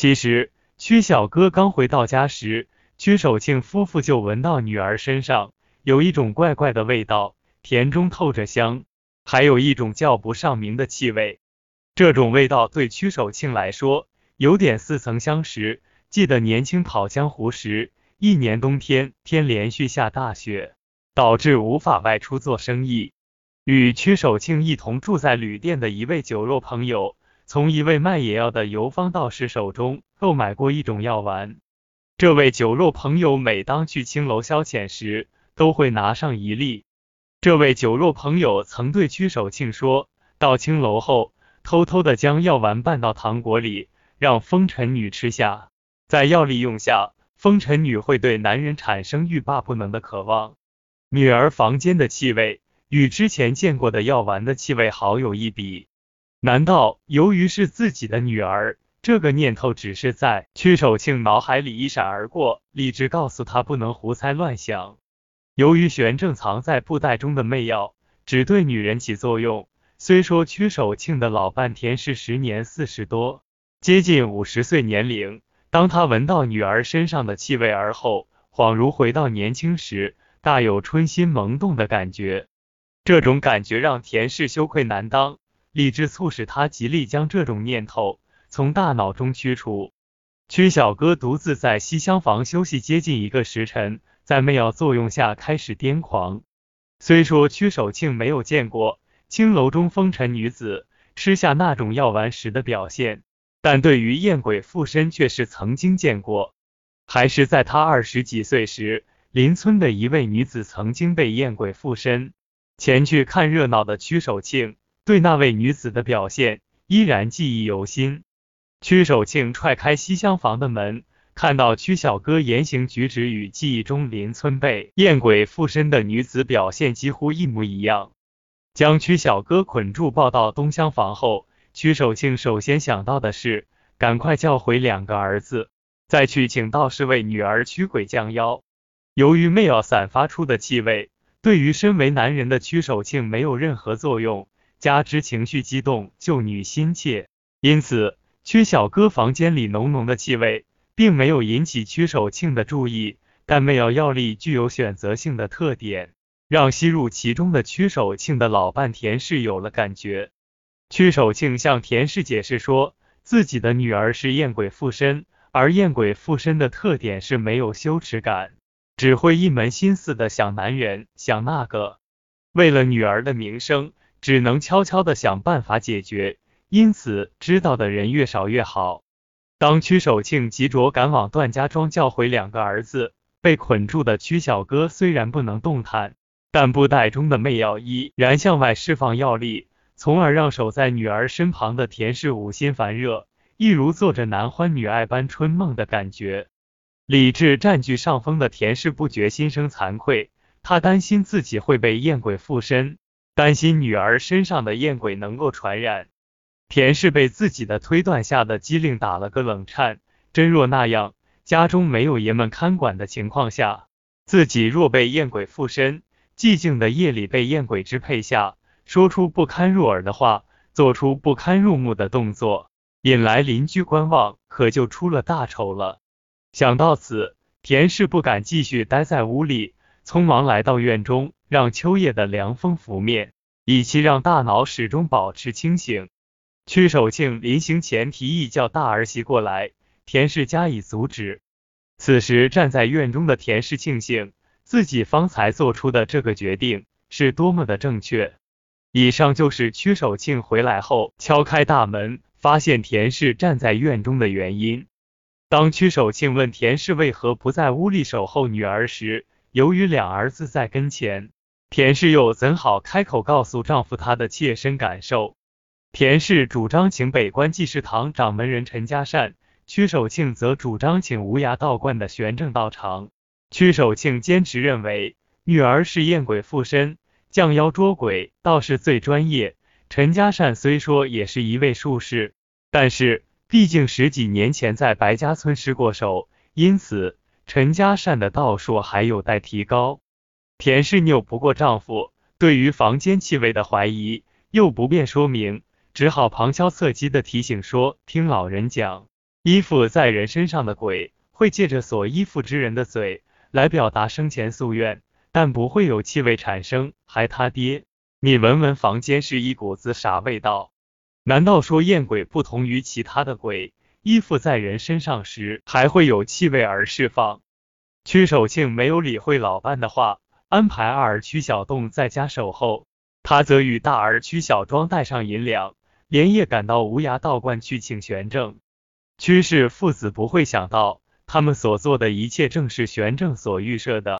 其实，曲小哥刚回到家时，曲守庆夫妇就闻到女儿身上有一种怪怪的味道，甜中透着香，还有一种叫不上名的气味。这种味道对曲守庆来说有点似曾相识。记得年轻跑江湖时，一年冬天天连续下大雪，导致无法外出做生意。与曲守庆一同住在旅店的一位酒肉朋友，从一位卖野药的游方道士手中购买过一种药丸。这位酒肉朋友每当去青楼消遣时，都会拿上一粒。这位酒肉朋友曾对曲守庆说，到青楼后，偷偷的将药丸拌到糖果里，让风尘女吃下。在药力用下，风尘女会对男人产生欲罢不能的渴望。女儿房间的气味与之前见过的药丸的气味好有一比。难道由于是自己的女儿，这个念头只是在屈守庆脑海里一闪而过，理智告诉他不能胡猜乱想。由于玄正藏在布袋中的媚药只对女人起作用，虽说屈守庆的老伴田氏时年四十多，接近五十岁年龄。当他闻到女儿身上的气味而后，恍如回到年轻时，大有春心萌动的感觉。这种感觉让田氏羞愧难当，理智促使他极力将这种念头从大脑中驱除。曲小哥独自在西厢房休息接近一个时辰，在媚药作用下开始癫狂。虽说曲守庆没有见过青楼中风尘女子吃下那种药丸时的表现。但对于艳鬼附身却是曾经见过，还是在他二十几岁时，邻村的一位女子曾经被艳鬼附身。前去看热闹的屈守庆对那位女子的表现依然记忆犹新。屈守庆踹开西厢房的门，看到屈小哥言行举止与记忆中邻村被艳鬼附身的女子表现几乎一模一样，将屈小哥捆住抱到东厢房后。曲守庆首先想到的是，赶快叫回两个儿子，再去请道士为女儿驱鬼降妖。由于媚药散发出的气味，对于身为男人的曲守庆没有任何作用，加之情绪激动，救女心切，因此曲小哥房间里浓浓的气味，并没有引起曲守庆的注意。但媚药药力具有选择性的特点，让吸入其中的曲守庆的老伴田氏有了感觉。屈守庆向田氏解释说，自己的女儿是艳鬼附身，而艳鬼附身的特点是没有羞耻感，只会一门心思的想男人，想那个。为了女儿的名声，只能悄悄的想办法解决，因此知道的人越少越好。当屈守庆急着赶往段家庄叫回两个儿子，被捆住的屈小哥虽然不能动弹，但布袋中的媚药依然向外释放药力。从而让守在女儿身旁的田氏五心烦热，一如做着男欢女爱般春梦的感觉。理智占据上风的田氏不觉心生惭愧，他担心自己会被艳鬼附身，担心女儿身上的艳鬼能够传染。田氏被自己的推断吓得机灵打了个冷颤，真若那样，家中没有爷们看管的情况下，自己若被艳鬼附身，寂静的夜里被艳鬼支配下。说出不堪入耳的话，做出不堪入目的动作，引来邻居观望，可就出了大丑了。想到此，田氏不敢继续待在屋里，匆忙来到院中，让秋夜的凉风拂面，以期让大脑始终保持清醒。屈守庆临行前提议叫大儿媳过来，田氏加以阻止。此时站在院中的田氏庆幸自己方才做出的这个决定是多么的正确。以上就是屈守庆回来后敲开大门，发现田氏站在院中的原因。当屈守庆问田氏为何不在屋里守候女儿时，由于两儿子在跟前，田氏又怎好开口告诉丈夫她的切身感受？田氏主张请北关济世堂掌门人陈家善，屈守庆则主张请无涯道观的玄正道长。屈守庆坚持认为女儿是艳鬼附身。降妖捉鬼倒是最专业。陈家善虽说也是一位术士，但是毕竟十几年前在白家村失过手，因此陈家善的道术还有待提高。田氏拗不过丈夫，对于房间气味的怀疑又不便说明，只好旁敲侧击的提醒说：“听老人讲，依附在人身上的鬼，会借着所依附之人的嘴来表达生前夙愿，但不会有气味产生。还他爹，你闻闻房间是一股子啥味道？难道说艳鬼不同于其他的鬼，依附在人身上时还会有气味而释放？屈守庆没有理会老伴的话，安排二儿屈小栋在家守候，他则与大儿屈小庄带上银两，连夜赶到无涯道观去请玄正。屈氏父子不会想到，他们所做的一切正是玄正所预设的。